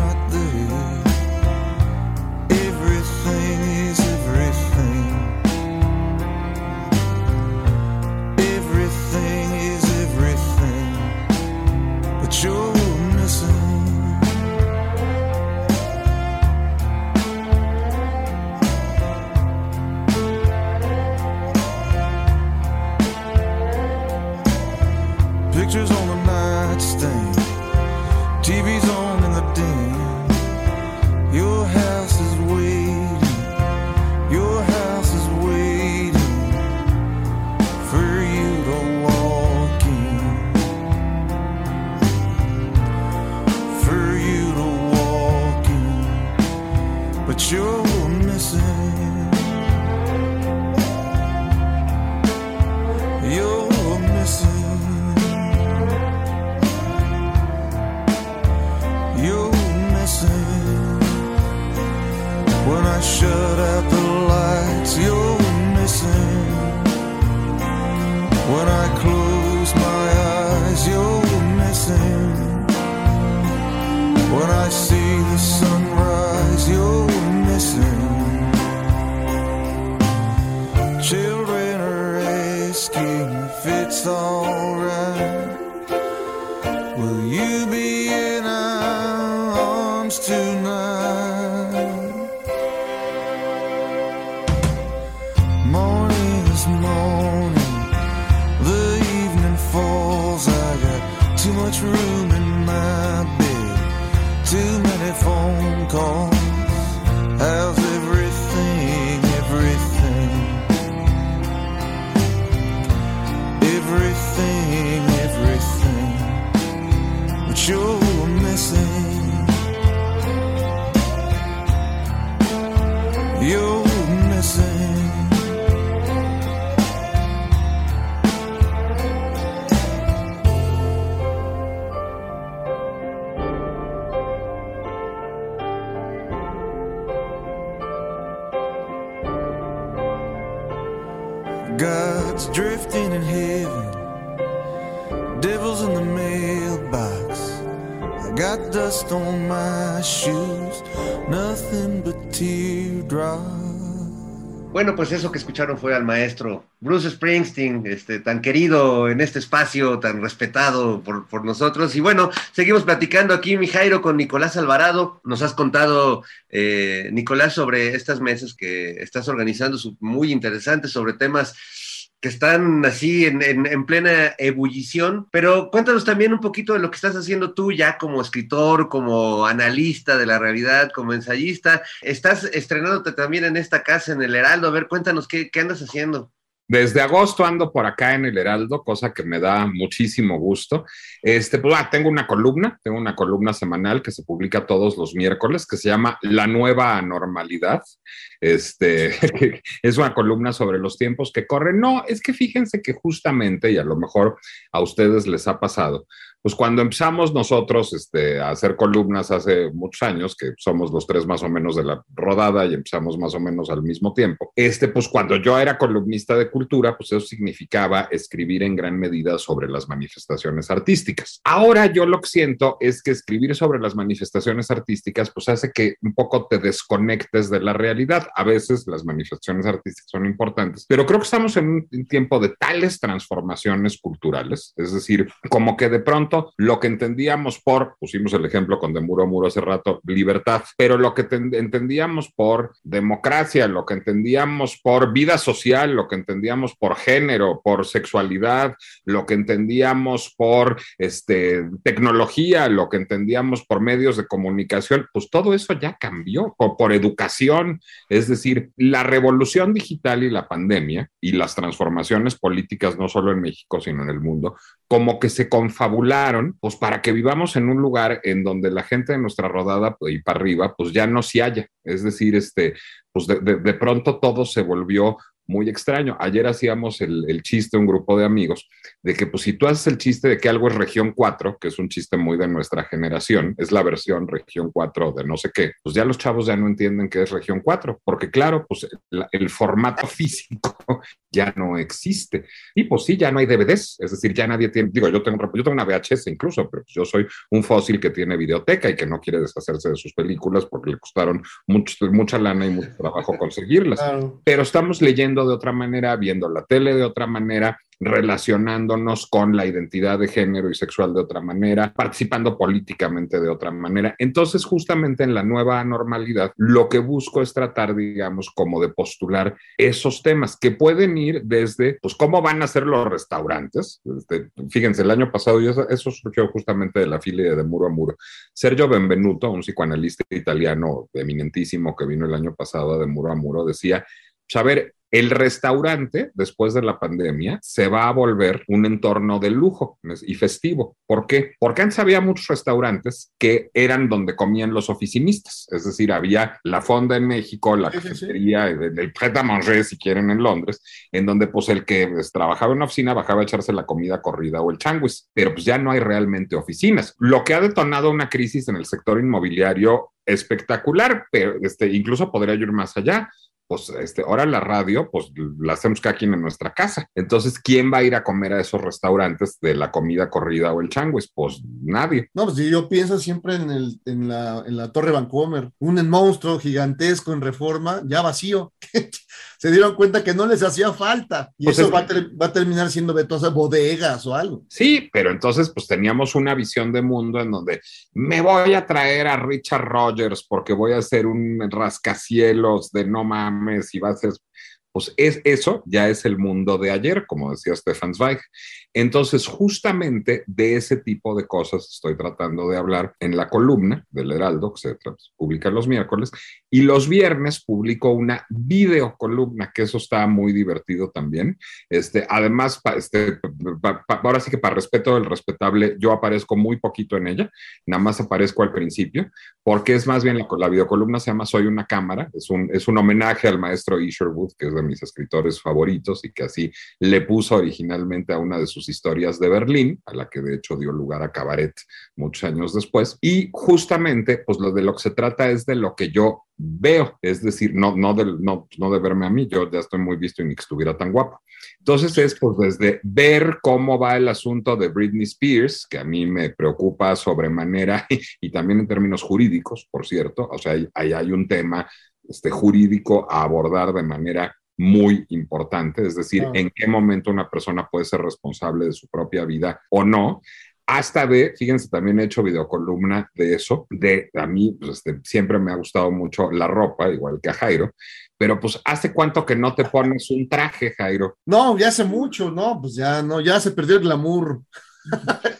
too many phone calls. How's Bueno, pues eso que escucharon fue al maestro Bruce Springsteen, este, tan querido en este espacio, tan respetado por, por nosotros. Y bueno, seguimos platicando aquí, mi Jairo, con Nicolás Alvarado. Nos has contado, eh, Nicolás, sobre estas mesas que estás organizando, muy interesantes, sobre temas que están así en, en- en plena ebullición, pero cuéntanos también un poquito de lo que estás haciendo tú ya como escritor, como analista de la realidad, como ensayista. Estás estrenándote también en esta casa, en el Heraldo. A ver, cuéntanos qué, qué andas haciendo. Desde agosto ando por acá en el Heraldo, cosa que me da muchísimo gusto. Este, pues, ah, tengo una columna, tengo una columna semanal que se publica todos los miércoles, que se llama La Nueva Normalidad. Este, es una columna sobre los tiempos que corren. No, es que fíjense que justamente, y a lo mejor a ustedes les ha pasado, pues cuando empezamos nosotros este, a hacer columnas hace muchos años, que somos los tres más o menos de la rodada y empezamos más o menos al mismo tiempo, este, pues cuando yo era columnista de cultura, pues eso significaba escribir en gran medida sobre las manifestaciones artísticas. Ahora yo lo que siento es que escribir sobre las manifestaciones artísticas, pues hace que un poco te desconectes de la realidad. A veces las manifestaciones artísticas son importantes, pero creo que estamos en un tiempo de tales transformaciones culturales, es decir, como que de pronto lo que entendíamos por, pusimos el ejemplo con de muro a muro hace rato, libertad, pero lo que entendíamos por democracia, lo que entendíamos por vida social, lo que entendíamos por género, por sexualidad, lo que entendíamos por este, tecnología, lo que entendíamos por medios de comunicación, pues todo eso ya cambió, o por educación, es decir, la revolución digital y la pandemia y las transformaciones políticas, no solo en México, sino en el mundo, como que se confabularon, pues para que vivamos en un lugar en donde la gente de nuestra rodada pues, y para arriba, pues ya no se haya. Es decir, este, pues de pronto todo se volvió muy extraño. Ayer hacíamos el, el, chiste, un grupo de amigos, de que pues si tú haces el chiste de que algo es región 4, que es un chiste muy de nuestra generación, es la versión región 4 de no sé qué, pues ya los chavos ya no entienden qué es región 4, porque claro, pues el, el formato físico ya no existe. Y pues sí, ya no hay DVDs, es decir, ya nadie tiene, digo, yo tengo, yo tengo una VHS incluso, pero yo soy un fósil que tiene videoteca y que no quiere deshacerse de sus películas porque le costaron mucho, mucha lana y mucho trabajo conseguirlas. Claro. Pero estamos leyendo de otra manera, viendo la tele de otra manera, relacionándonos con la identidad de género y sexual de otra manera, participando políticamente de otra manera. Entonces, justamente en la nueva normalidad, lo que busco es tratar, digamos, como de postular esos temas que pueden ir desde, pues, cómo van a ser los restaurantes. Este, fíjense, el año pasado, y eso, eso, surgió justamente de la filia de Muro a Muro. Sergio Benvenuto, un psicoanalista italiano eminentísimo que vino el año pasado de Muro a Muro, decía, pues, a ver, el restaurante, después de la pandemia, se va a volver un entorno de lujo y festivo. ¿Por qué? Porque antes había muchos restaurantes que eran donde comían los oficinistas. Es decir, había la fonda en México, la sí, cafetería, sí, sí. el à manger, si quieren, en Londres, en donde pues el que pues, trabajaba en una oficina bajaba a echarse la comida corrida o el changuis. Pero pues ya no hay realmente oficinas. Lo que ha detonado una crisis en el sector inmobiliario espectacular, pero este, incluso podría ir más allá pues este, ahora la radio, pues la hacemos cada quien en nuestra casa. Entonces, ¿quién va a ir a comer a esos restaurantes de la comida corrida o el changuis? Pues nadie. No, pues yo pienso siempre en, el, en, la, en la Torre Vancomer, un monstruo gigantesco en reforma, ya vacío. Se dieron cuenta que no les hacía falta y pues eso es, va, a ter, va, a terminar siendo vetosas bodegas o algo. Sí, pero entonces pues teníamos una visión de mundo en donde me voy a traer a Richard Rogers porque voy a hacer un rascacielos de no mames y va a ser pues es, eso ya es el mundo de ayer, como decía Stefan Zweig. Entonces, justamente de ese tipo de cosas estoy tratando de hablar en la columna del Heraldo, que se publica los miércoles, y los viernes publico una videocolumna, que eso está muy divertido también. Este, además, pa, este, pa, ahora sí que para respeto del respetable, yo aparezco muy poquito en ella, nada más aparezco al principio, porque es más bien la, la videocolumna se llama Soy una cámara, es un, es un homenaje al maestro Isherwood, que es de mis escritores favoritos y que así le puso originalmente a una de sus historias de Berlín, a la que de hecho dio lugar a Cabaret muchos años después. Y justamente, pues lo de lo que se trata es de lo que yo veo, es decir, no, no, de, no, no de verme a mí, yo ya estoy muy visto y ni que estuviera tan guapo. Entonces es pues desde ver cómo va el asunto de Britney Spears, que a mí me preocupa sobremanera y, también en términos jurídicos, por cierto, o sea, ahí hay un tema este, jurídico a abordar de manera muy importante, es decir, ah. en qué momento una persona puede ser responsable de su propia vida o no. Hasta de, fíjense, también he hecho videocolumna de eso, de a mí pues, este, siempre me ha gustado mucho la ropa, igual que a Jairo, pero pues hace cuánto que no te pones un traje, Jairo. No, ya hace mucho, no, pues ya no, ya se perdió el glamour.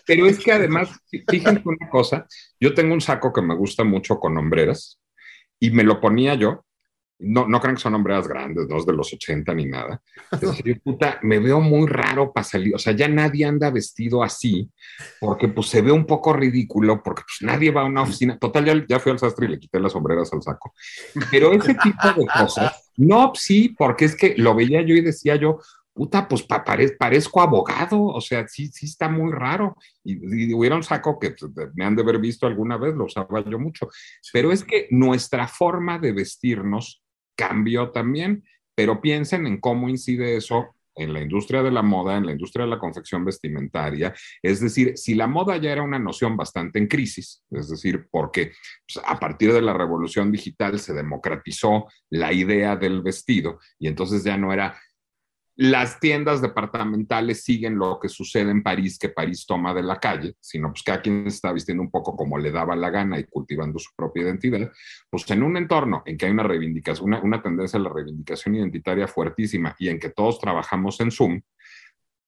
Pero es que además, fíjense una cosa, yo tengo un saco que me gusta mucho con hombreras y me lo ponía yo no, no crean que son hombres grandes, no es de los 80 ni nada. Puta, me veo muy raro para salir, o sea, ya nadie anda vestido así, porque pues se ve un poco ridículo, porque pues nadie va a una oficina. Total, ya, ya fui al sastre y le quité las sombreras al saco. Pero ese tipo de cosas, no, sí, porque es que lo veía yo y decía yo, puta, pues pa- pare- parezco abogado, o sea, sí, sí está muy raro. Y, y hubiera un saco que pues, me han de haber visto alguna vez, lo usaba yo mucho. Pero es que nuestra forma de vestirnos cambió también, pero piensen en cómo incide eso en la industria de la moda, en la industria de la confección vestimentaria. Es decir, si la moda ya era una noción bastante en crisis, es decir, porque pues, a partir de la revolución digital se democratizó la idea del vestido y entonces ya no era las tiendas departamentales siguen lo que sucede en París, que París toma de la calle, sino pues cada quien está vistiendo un poco como le daba la gana y cultivando su propia identidad, pues en un entorno en que hay una reivindicación, una, una tendencia a la reivindicación identitaria fuertísima y en que todos trabajamos en Zoom,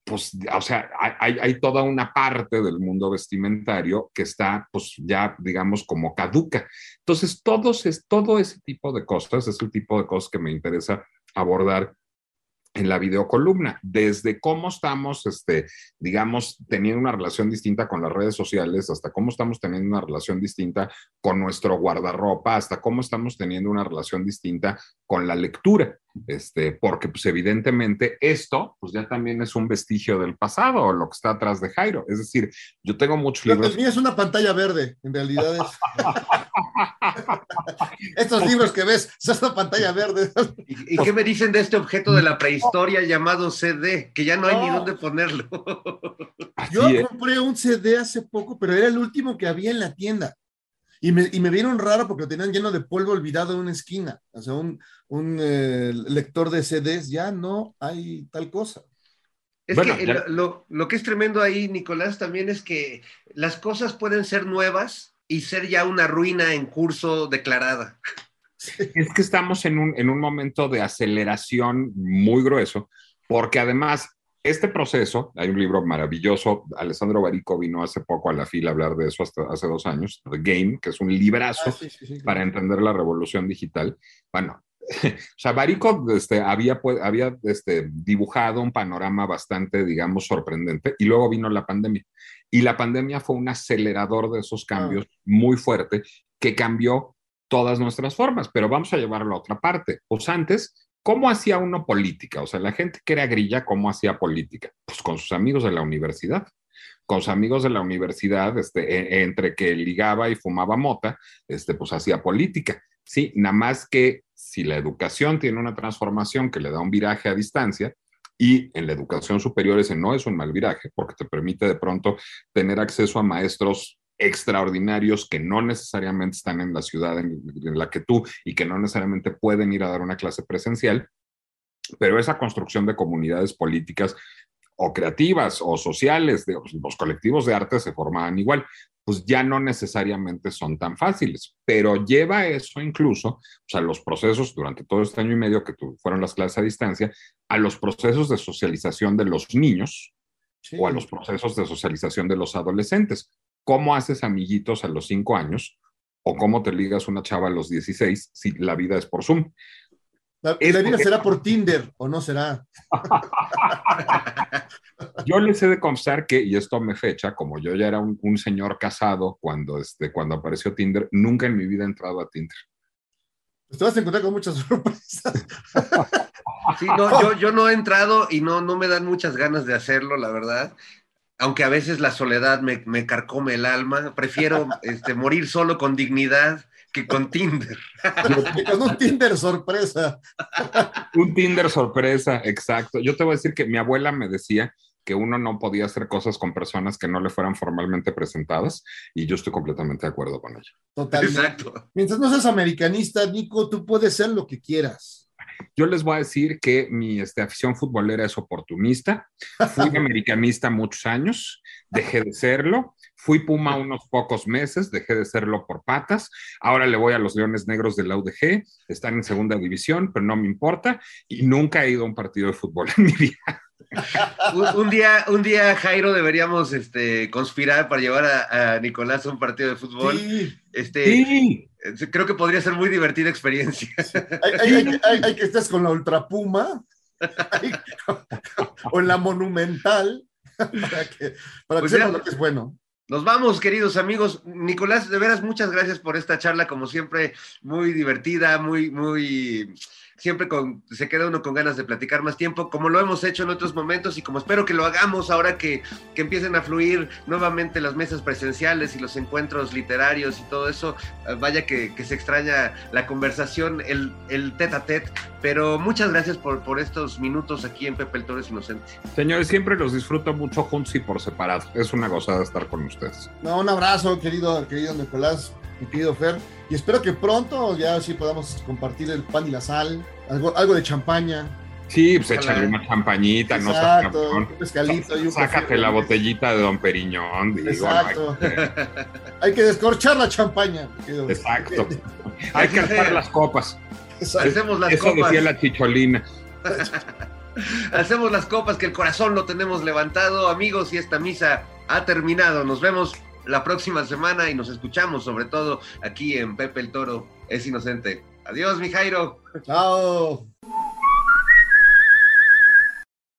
pues, o sea, hay, hay toda una parte del mundo vestimentario que está, pues, ya, digamos, como caduca. Entonces, todos es, todo ese tipo de cosas es el tipo de cosas que me interesa abordar en la videocolumna, desde cómo estamos, este, digamos, teniendo una relación distinta con las redes sociales, hasta cómo estamos teniendo una relación distinta con nuestro guardarropa, hasta cómo estamos teniendo una relación distinta con la lectura, este, porque pues evidentemente esto, pues ya también es un vestigio del pasado, lo que está atrás de Jairo, es decir, yo tengo muchos libros. es una pantalla verde, en realidad es. Estos libros que ves, son una pantalla verde. ¿Y, y qué me dicen de este objeto de la prehistoria llamado CD? Que ya no hay ni dónde ponerlo. Yo es. compré un CD hace poco, pero era el último que había en la tienda. Y me, y me vieron raro porque lo tenían lleno de polvo olvidado en una esquina. O sea, un, un eh, lector de CDs, ya no hay tal cosa. Es Bueno, que ya- lo- lo que es tremendo ahí, Nicolás, también es que las cosas pueden ser nuevas y ser ya una ruina en curso declarada. Es que estamos en un, en un momento de aceleración muy grueso, porque además este proceso, hay un libro maravilloso, Alessandro Barico vino hace poco a la fila a hablar de eso hasta hace dos años, The Game, que es un librazo Ah, sí, sí, sí. para entender la revolución digital. Bueno, o sea, Barico este, había, pues, había este, dibujado un panorama bastante, digamos, sorprendente y luego vino la pandemia. Y la pandemia fue un acelerador de esos cambios muy fuerte que cambió todas nuestras formas, pero vamos a llevarlo a otra parte. Pues antes, ¿cómo hacía uno política? O sea, la gente que era grilla, ¿cómo hacía política? Pues con sus amigos de la universidad. Con sus amigos de la universidad, este, e- entre que ligaba y fumaba mota, este, pues hacía política. Sí, nada más que si la educación tiene una transformación que le da un viraje a distancia, y en la educación superior ese no es un mal viraje, porque te permite de pronto tener acceso a maestros extraordinarios que no necesariamente están en la ciudad en, en la que tú y que no necesariamente pueden ir a dar una clase presencial, pero esa construcción de comunidades políticas o creativas o sociales, de, los colectivos de arte se formaban igual, pues ya no necesariamente son tan fáciles, pero lleva eso incluso, o sea, los procesos durante todo este año y medio que tu- fueron las clases a distancia, a los procesos de socialización de los niños Sí. o a los procesos de socialización de los adolescentes. ¿Cómo haces amiguitos a los cinco años? ¿O cómo te ligas una chava a los 16 si la vida es por Zoom? La, es la vida será por Tinder o no será. Yo les he de confesar que, y esto me fecha, como yo ya era un, un señor casado cuando, este, cuando apareció Tinder, nunca en mi vida he entrado a Tinder. Pues te vas a encontrar con muchas sorpresas. Sí, no, yo, yo no he entrado y no, no me dan muchas ganas de hacerlo, la verdad. Aunque a veces la soledad me, me carcome el alma. Prefiero este, morir solo con dignidad que con Tinder. con un Tinder sorpresa. Un Tinder sorpresa, exacto. Yo te voy a decir que mi abuela me decía que uno no podía hacer cosas con personas que no le fueran formalmente presentadas y yo estoy completamente de acuerdo con ella. Totalmente. Exacto. Mientras no seas americanista, Nico, tú puedes ser lo que quieras. Yo les voy a decir que mi este, afición futbolera es oportunista. Fui americanista muchos años, dejé de serlo. Fui Puma unos pocos meses, dejé de serlo por patas. Ahora le voy a los Leones Negros de la UDG. Están en segunda división, pero no me importa. Y nunca he ido a un partido de fútbol en mi vida. Un, un día, un día, Jairo, deberíamos este, conspirar para llevar a, a Nicolás a un partido de fútbol. Sí, Este, Sí, eh, Creo que podría ser muy divertida experiencia. hay, hay- hay que- hay- hay que estés con la Ultrapuma hay- o en la Monumental para que, para que Pues sepas lo que es bueno. Nos vamos, queridos amigos. Nicolás, de veras, muchas gracias por esta charla, como siempre, muy divertida, muy, muy siempre con, se queda uno con ganas de platicar más tiempo, como lo hemos hecho en otros momentos y como espero que lo hagamos ahora que, que empiecen a fluir nuevamente las mesas presenciales y los encuentros literarios y todo eso. Eh, Vaya que, que se extraña la conversación, el, el tete a tete, pero muchas gracias por, por estos minutos aquí en Pepe el Toro es Inocente. Señores, siempre los disfruto mucho juntos y por separado. Es una gozada estar con ustedes. No, un abrazo, querido, querido Nicolás, mi querido Fer. Y espero que pronto ya sí podamos compartir el pan y la sal, algo, algo de champaña. Sí, pues échale una champañita, no Exacto, cabrón. un pescadito y un Sácate café. la botellita de Don Periñón. digo, Exacto. no hay que- Hay que descorchar la champaña. Exacto. Hay que alzar las copas. Exacto. Hacemos las Eso copas. decía la chicholina. Hacemos las copas que el corazón lo tenemos levantado, amigos, y esta misa ha terminado. Nos vemos la próxima semana y nos escuchamos, sobre todo aquí en Pepe el Toro es Inocente. Adiós, mi Jairo. Chao.